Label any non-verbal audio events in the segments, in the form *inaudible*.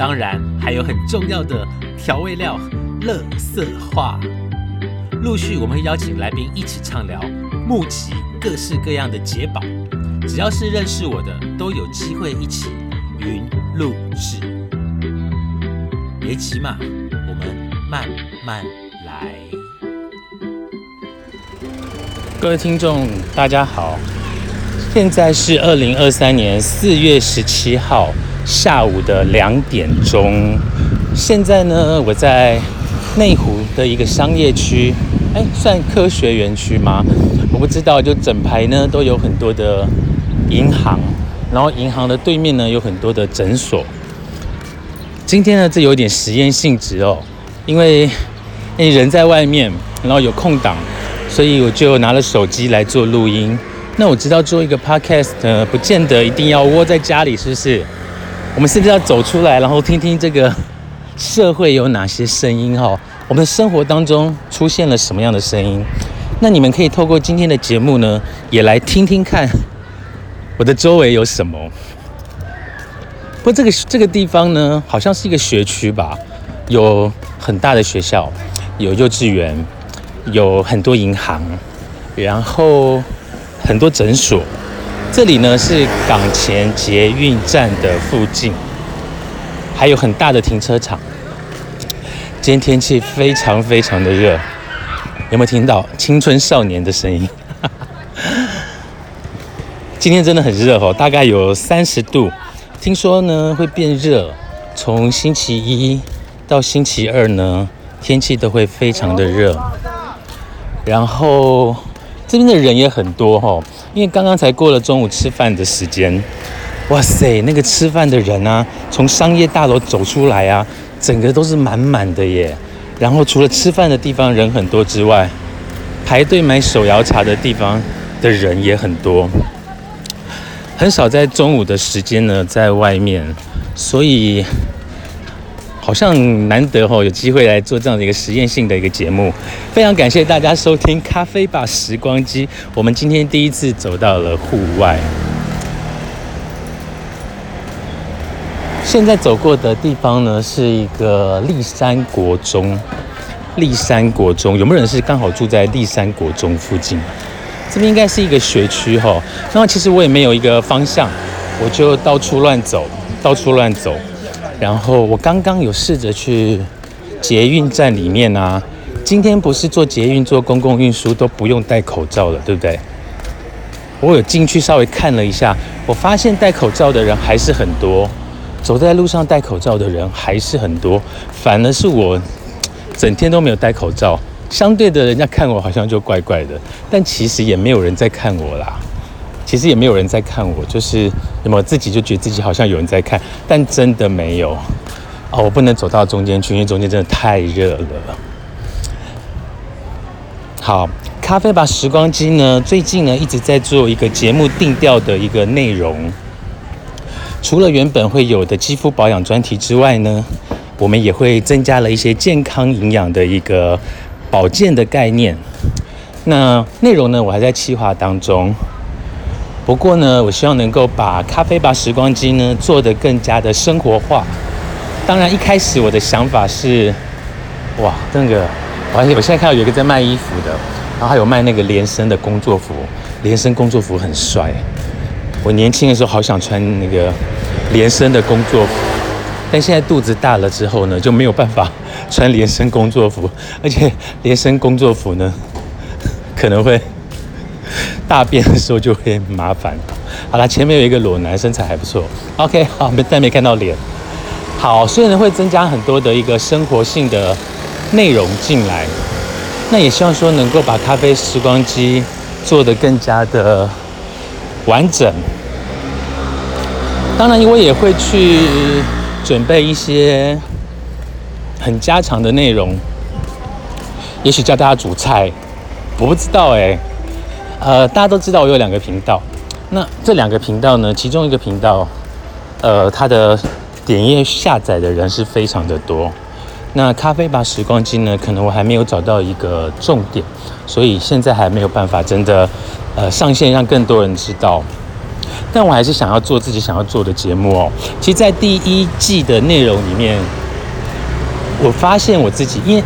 当然还有很重要的调味料——乐色话。陆续我们会邀请来宾一起畅聊，募集各式各样的解宝。只要是认识我的，都有机会一起云录制。别急嘛，我们慢慢来。各位听众，大家好。现在是二零二三年四月十七号下午的两点钟。现在呢，我在内湖的一个商业区，哎，算科学园区吗？我不知道。就整排呢都有很多的银行，然后银行的对面呢有很多的诊所。今天呢，这有点实验性质哦，因为哎人在外面，然后有空档，所以我就拿了手机来做录音。那我知道做一个 podcast 呢，不见得一定要窝在家里，是不是？我们是不是要走出来，然后听听这个 *laughs* 社会有哪些声音？哈，我们的生活当中出现了什么样的声音？那你们可以透过今天的节目呢，也来听听看我的周围有什么。不过这个这个地方呢，好像是一个学区吧，有很大的学校，有幼稚园，有很多银行，然后。很多诊所，这里呢是港前捷运站的附近，还有很大的停车场。今天天气非常非常的热，有没有听到青春少年的声音？*laughs* 今天真的很热哦，大概有三十度。听说呢会变热，从星期一到星期二呢，天气都会非常的热，然后。这边的人也很多哈，因为刚刚才过了中午吃饭的时间，哇塞，那个吃饭的人啊，从商业大楼走出来啊，整个都是满满的耶。然后除了吃饭的地方人很多之外，排队买手摇茶的地方的人也很多，很少在中午的时间呢在外面，所以。好像难得哦，有机会来做这样的一个实验性的一个节目，非常感谢大家收听《咖啡吧时光机》。我们今天第一次走到了户外，现在走过的地方呢是一个立山国中。立山国中有没有人是刚好住在立山国中附近？这边应该是一个学区哈。那其实我也没有一个方向，我就到处乱走，到处乱走。然后我刚刚有试着去捷运站里面啊，今天不是坐捷运、坐公共运输都不用戴口罩了，对不对？我有进去稍微看了一下，我发现戴口罩的人还是很多，走在路上戴口罩的人还是很多，反而是我整天都没有戴口罩，相对的人家看我好像就怪怪的，但其实也没有人在看我啦。其实也没有人在看我，就是有没有自己就觉得自己好像有人在看，但真的没有。哦，我不能走到中间去，因为中间真的太热了。好，咖啡吧时光机呢，最近呢一直在做一个节目定调的一个内容。除了原本会有的肌肤保养专题之外呢，我们也会增加了一些健康营养的一个保健的概念。那内容呢，我还在企划当中。不过呢，我希望能够把咖啡吧时光机呢做得更加的生活化。当然，一开始我的想法是，哇，那个，我我现在看到有一个在卖衣服的，然后还有卖那个连身的工作服，连身工作服很帅。我年轻的时候好想穿那个连身的工作服，但现在肚子大了之后呢，就没有办法穿连身工作服，而且连身工作服呢可能会。大便的时候就会麻烦。好了，前面有一个裸男，身材还不错。OK，好，没但没看到脸。好，虽然会增加很多的一个生活性的内容进来，那也希望说能够把咖啡时光机做得更加的完整。当然，我也会去准备一些很家常的内容，也许教大家煮菜，我不知道哎。呃，大家都知道我有两个频道，那这两个频道呢，其中一个频道，呃，它的点页下载的人是非常的多。那咖啡吧时光机呢，可能我还没有找到一个重点，所以现在还没有办法真的呃上线让更多人知道。但我还是想要做自己想要做的节目哦。其实，在第一季的内容里面，我发现我自己，因为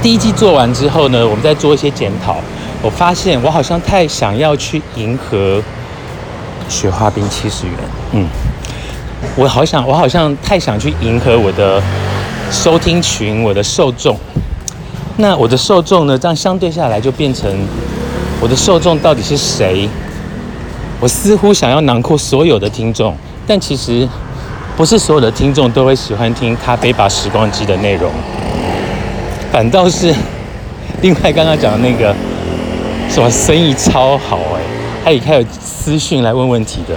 第一季做完之后呢，我们在做一些检讨。我发现我好像太想要去迎合雪花冰七十元，嗯，我好想，我好像太想去迎合我的收听群，我的受众。那我的受众呢？这样相对下来就变成我的受众到底是谁？我似乎想要囊括所有的听众，但其实不是所有的听众都会喜欢听咖啡吧时光机的内容，反倒是另外刚刚讲的那个。什么生意超好哎，还有还有私讯来问问题的，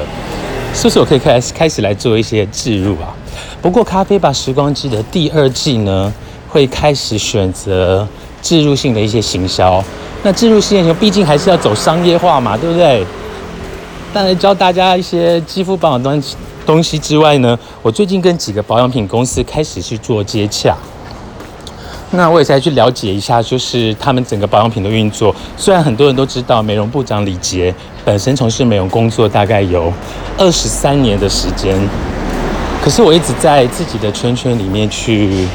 是不是我可以开始开始来做一些置入啊？不过咖啡吧时光机的第二季呢，会开始选择置入性的一些行销。那置入性的毕竟还是要走商业化嘛，对不对？当然教大家一些肌肤保养东东西之外呢，我最近跟几个保养品公司开始去做接洽。那我也再去了解一下，就是他们整个保养品的运作。虽然很多人都知道，美容部长李杰本身从事美容工作大概有二十三年的时间，可是我一直在自己的圈圈里面去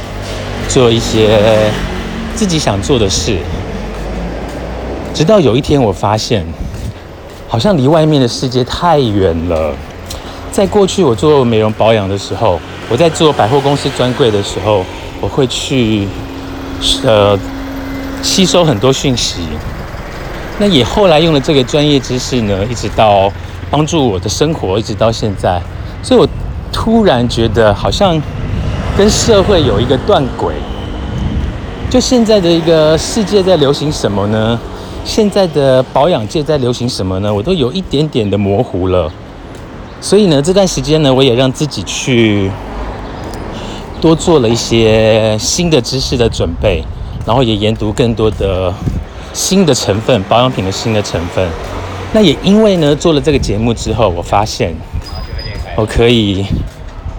做一些自己想做的事。直到有一天，我发现好像离外面的世界太远了。在过去，我做美容保养的时候，我在做百货公司专柜的时候，我会去。呃，吸收很多讯息，那也后来用了这个专业知识呢，一直到帮助我的生活，一直到现在，所以我突然觉得好像跟社会有一个断轨。就现在的一个世界在流行什么呢？现在的保养界在流行什么呢？我都有一点点的模糊了。所以呢，这段时间呢，我也让自己去。多做了一些新的知识的准备，然后也研读更多的新的成分，保养品的新的成分。那也因为呢，做了这个节目之后，我发现我可以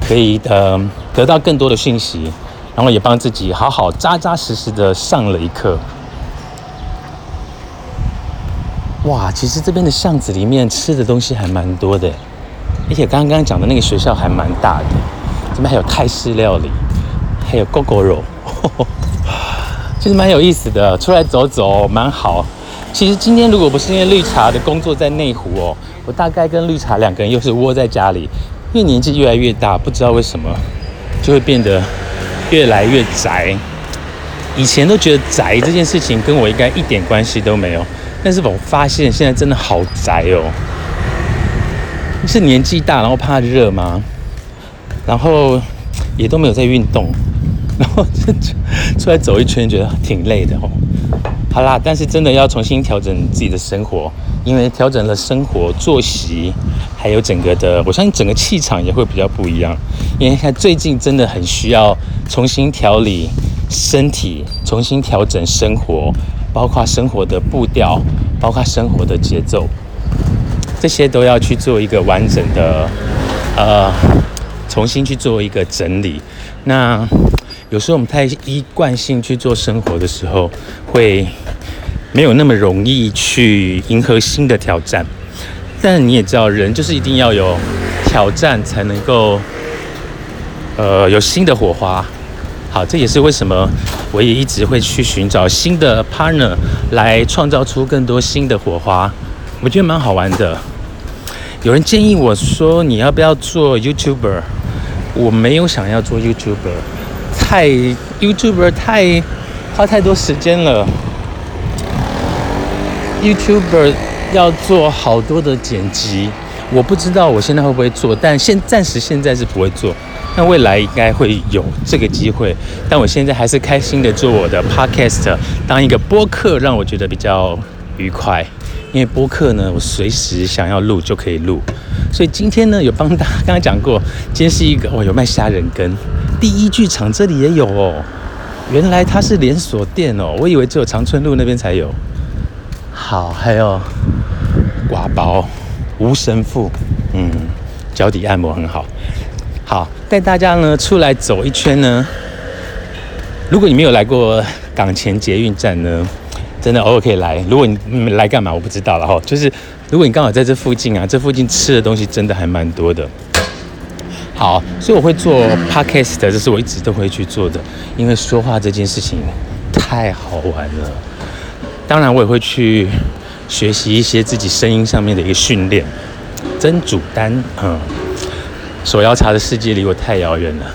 可以呃得到更多的讯息，然后也帮自己好好扎扎实实的上了一课。哇，其实这边的巷子里面吃的东西还蛮多的，而且刚刚讲的那个学校还蛮大的。这边还有泰式料理，还有狗狗肉，其实蛮有意思的。出来走走蛮好。其实今天如果不是因为绿茶的工作在内湖哦，我大概跟绿茶两个人又是窝在家里。因为年纪越来越大，不知道为什么就会变得越来越宅。以前都觉得宅这件事情跟我应该一点关系都没有，但是我发现现在真的好宅哦。是年纪大然后怕热吗？然后也都没有在运动，*laughs* 然后就出来走一圈，觉得挺累的哦。好啦，但是真的要重新调整自己的生活，因为调整了生活作息，还有整个的，我相信整个气场也会比较不一样。因为最近真的很需要重新调理身体，重新调整生活，包括生活的步调，包括生活的节奏，这些都要去做一个完整的，呃。重新去做一个整理。那有时候我们太一贯性去做生活的时候，会没有那么容易去迎合新的挑战。但你也知道，人就是一定要有挑战，才能够呃有新的火花。好，这也是为什么我也一直会去寻找新的 partner 来创造出更多新的火花。我觉得蛮好玩的。有人建议我说：“你要不要做 YouTuber？” 我没有想要做 YouTuber，太 YouTuber 太花太多时间了。YouTuber 要做好多的剪辑，我不知道我现在会不会做，但现暂时现在是不会做，但未来应该会有这个机会。但我现在还是开心的做我的 Podcast，当一个播客让我觉得比较愉快，因为播客呢，我随时想要录就可以录。所以今天呢，有帮大家刚刚讲过，今天是一个哦，有卖虾仁羹，第一剧场这里也有哦。原来它是连锁店哦，我以为只有长春路那边才有。好，还有刮包无神父，嗯，脚底按摩很好。好，带大家呢出来走一圈呢。如果你没有来过港前捷运站呢，真的偶尔可以来。如果你来干嘛，我不知道了哈。就是如果你刚好在这附近啊，这附近吃的东西真的还蛮多的。好，所以我会做 podcast，这是我一直都会去做的，因为说话这件事情太好玩了。当然，我也会去学习一些自己声音上面的一个训练。真主丹，嗯。手摇茶的世界离我太遥远了。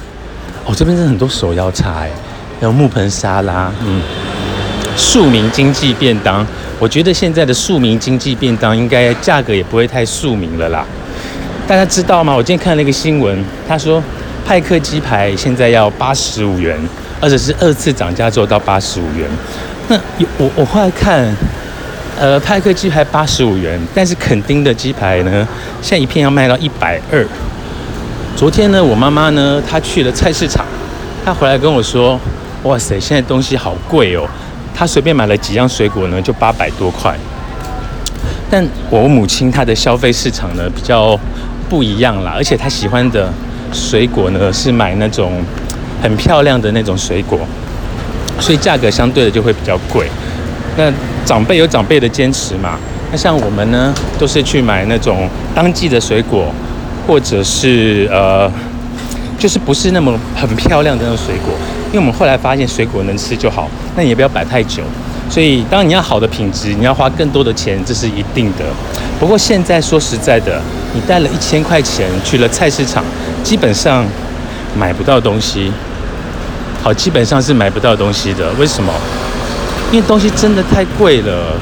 哦，这边真的很多手摇茶哎，有木盆沙拉，嗯，庶民经济便当。我觉得现在的庶民经济便当应该价格也不会太庶民了啦。大家知道吗？我今天看了一个新闻，他说派克鸡排现在要八十五元，而且是二次涨价之后到八十五元。那我我后来看，呃，派克鸡排八十五元，但是垦丁的鸡排呢，现在一片要卖到一百二。昨天呢，我妈妈呢，她去了菜市场，她回来跟我说：“哇塞，现在东西好贵哦。”他随便买了几样水果呢，就八百多块。但我母亲她的消费市场呢比较不一样啦，而且她喜欢的水果呢是买那种很漂亮的那种水果，所以价格相对的就会比较贵。那长辈有长辈的坚持嘛，那像我们呢，都是去买那种当季的水果。或者是呃，就是不是那么很漂亮的那种水果，因为我们后来发现水果能吃就好，那你也不要摆太久。所以当你要好的品质，你要花更多的钱，这是一定的。不过现在说实在的，你带了一千块钱去了菜市场，基本上买不到东西。好，基本上是买不到东西的。为什么？因为东西真的太贵了。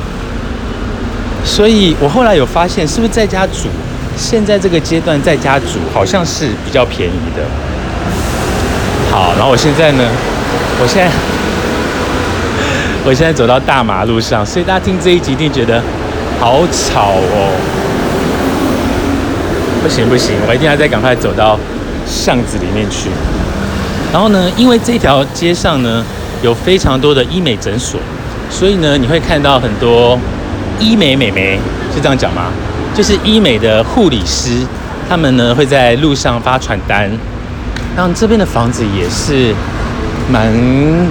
所以我后来有发现，是不是在家煮？现在这个阶段在家煮好像是比较便宜的。好，然后我现在呢，我现在 *laughs* 我现在走到大马路上，所以大家听这一集一定觉得好吵哦。不行不行，我一定要再赶快走到巷子里面去。然后呢，因为这条街上呢有非常多的医美诊所，所以呢你会看到很多医美美眉，是这样讲吗？就是医美的护理师，他们呢会在路上发传单。然后这边的房子也是蛮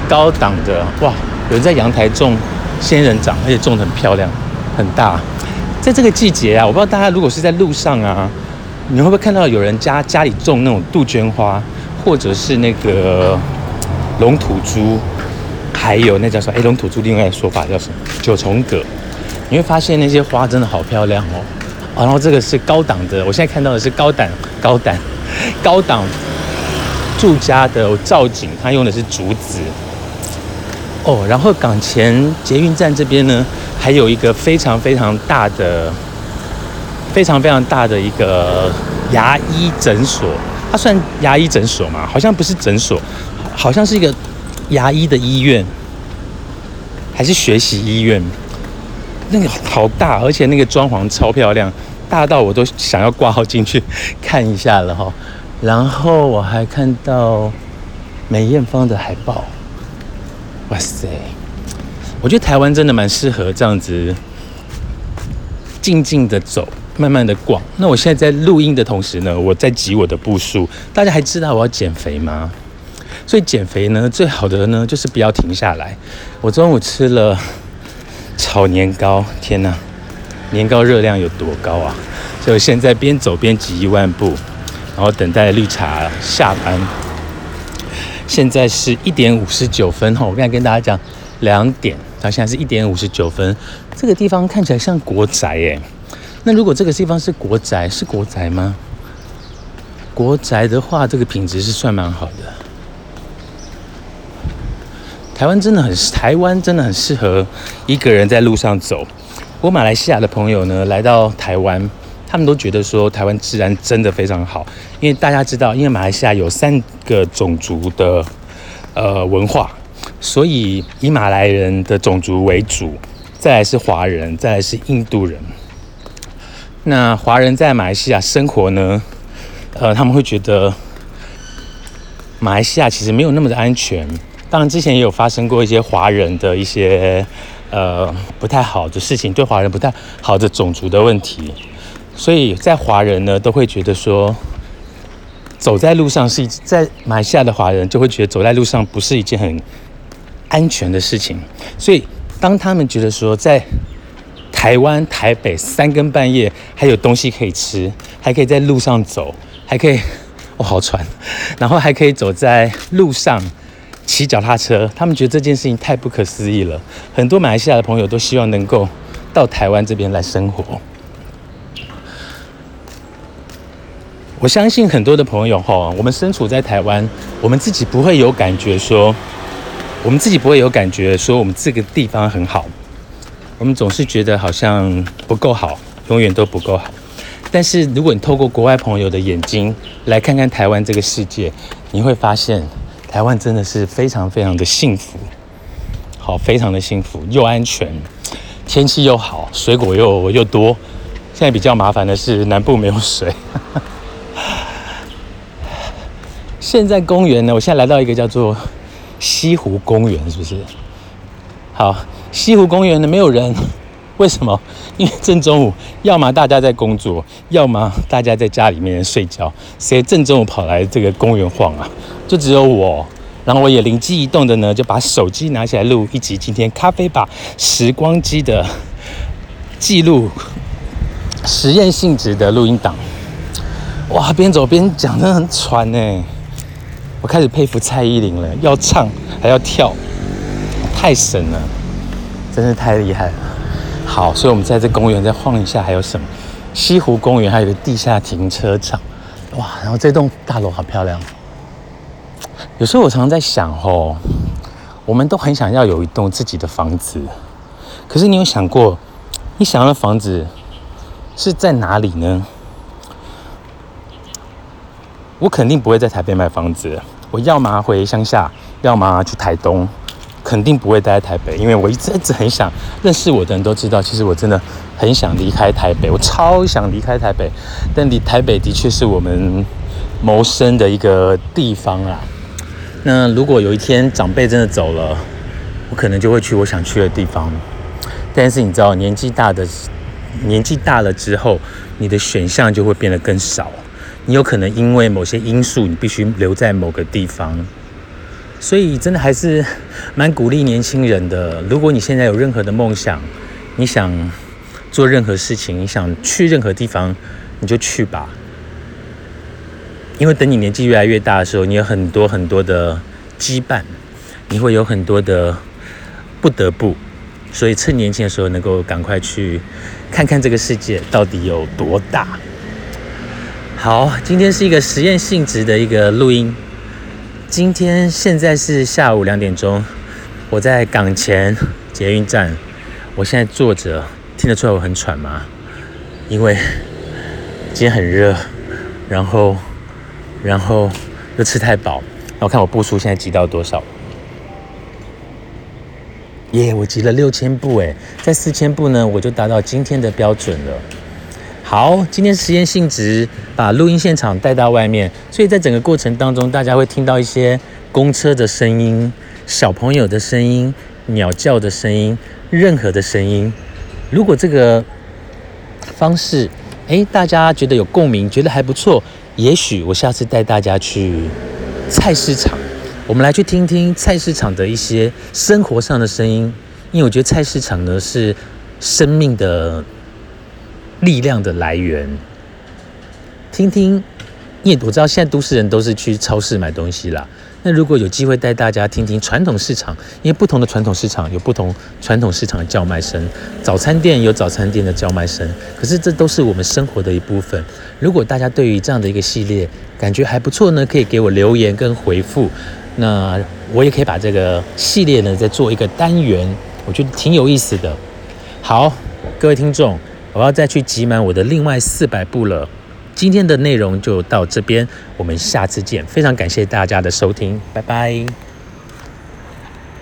高档的，哇！有人在阳台种仙人掌，而且种得很漂亮，很大。在这个季节啊，我不知道大家如果是在路上啊，你会不会看到有人家家里种那种杜鹃花，或者是那个龙吐珠，还有那叫什么？哎，龙吐珠另外的说法叫什么？九重葛。你会发现那些花真的好漂亮哦。然后这个是高档的，我现在看到的是高档、高档、高档住家的造景，它用的是竹子。哦，然后港前捷运站这边呢，还有一个非常非常大的、非常非常大的一个牙医诊所。它算牙医诊所吗？好像不是诊所，好像是一个牙医的医院，还是学习医院？那个好大，而且那个装潢超漂亮，大到我都想要挂号进去看一下了哈。然后我还看到梅艳芳的海报，哇塞！我觉得台湾真的蛮适合这样子静静的走，慢慢的逛。那我现在在录音的同时呢，我在挤我的步数。大家还知道我要减肥吗？所以减肥呢，最好的呢就是不要停下来。我中午吃了。炒年糕，天哪！年糕热量有多高啊？所以我现在边走边挤一万步，然后等待绿茶下班。现在是一点五十九分哈，我刚才跟大家讲两点，它现在是一点五十九分。这个地方看起来像国宅耶。那如果这个地方是国宅，是国宅吗？国宅的话，这个品质是算蛮好的。台湾真的很，台湾真的很适合一个人在路上走。我马来西亚的朋友呢，来到台湾，他们都觉得说台湾治安真的非常好。因为大家知道，因为马来西亚有三个种族的呃文化，所以以马来人的种族为主，再来是华人，再来是印度人。那华人在马来西亚生活呢？呃，他们会觉得马来西亚其实没有那么的安全。当然，之前也有发生过一些华人的一些呃不太好的事情，对华人不太好的种族的问题。所以在华人呢，都会觉得说，走在路上是一在马来西亚的华人就会觉得走在路上不是一件很安全的事情。所以当他们觉得说在台湾台北三更半夜还有东西可以吃，还可以在路上走，还可以哦好喘，然后还可以走在路上。骑脚踏车，他们觉得这件事情太不可思议了。很多马来西亚的朋友都希望能够到台湾这边来生活。我相信很多的朋友哈，我们身处在台湾，我们自己不会有感觉说，我们自己不会有感觉说我们这个地方很好。我们总是觉得好像不够好，永远都不够好。但是如果你透过国外朋友的眼睛来看看台湾这个世界，你会发现。台湾真的是非常非常的幸福，好，非常的幸福，又安全，天气又好，水果又又多。现在比较麻烦的是南部没有水。现在公园呢，我现在来到一个叫做西湖公园，是不是？好，西湖公园呢没有人，为什么？因为正中午，要么大家在工作，要么大家在家里面睡觉，谁正中午跑来这个公园晃啊？就只有我，然后我也灵机一动的呢，就把手机拿起来录一集今天咖啡吧时光机的记录实验性质的录音档。哇，边走边讲，真的很喘呢。我开始佩服蔡依林了，要唱还要跳，太神了，真是太厉害了。好，所以我们在这公园再晃一下，还有什么？西湖公园还有个地下停车场，哇，然后这栋大楼好漂亮。有时候我常常在想，哦，我们都很想要有一栋自己的房子，可是你有想过，你想要的房子是在哪里呢？我肯定不会在台北买房子，我要么回乡下，要么去台东，肯定不会待在台北，因为我一直一直很想认识我的人都知道，其实我真的很想离开台北，我超想离开台北，但离台北的确是我们谋生的一个地方啊。那如果有一天长辈真的走了，我可能就会去我想去的地方。但是你知道，年纪大的，年纪大了之后，你的选项就会变得更少。你有可能因为某些因素，你必须留在某个地方。所以，真的还是蛮鼓励年轻人的。如果你现在有任何的梦想，你想做任何事情，你想去任何地方，你就去吧。因为等你年纪越来越大的时候，你有很多很多的羁绊，你会有很多的不得不，所以趁年轻的时候能够赶快去看看这个世界到底有多大。好，今天是一个实验性质的一个录音。今天现在是下午两点钟，我在港前捷运站，我现在坐着，听得出来我很喘吗？因为今天很热，然后。然后又吃太饱，那我看我步数现在积到多少？耶，我积了六千步哎，在四千步呢，我就达到今天的标准了。好，今天实验性质，把录音现场带到外面，所以在整个过程当中，大家会听到一些公车的声音、小朋友的声音、鸟叫的声音，任何的声音。如果这个方式，哎，大家觉得有共鸣，觉得还不错。也许我下次带大家去菜市场，我们来去听听菜市场的一些生活上的声音，因为我觉得菜市场呢是生命的力量的来源。听听，因为我知道现在都市人都是去超市买东西啦。那如果有机会带大家听听传统市场，因为不同的传统市场有不同传统市场的叫卖声，早餐店有早餐店的叫卖声，可是这都是我们生活的一部分。如果大家对于这样的一个系列感觉还不错呢，可以给我留言跟回复，那我也可以把这个系列呢再做一个单元，我觉得挺有意思的。好，各位听众，我要再去集满我的另外四百步了。今天的内容就到这边，我们下次见。非常感谢大家的收听，拜拜。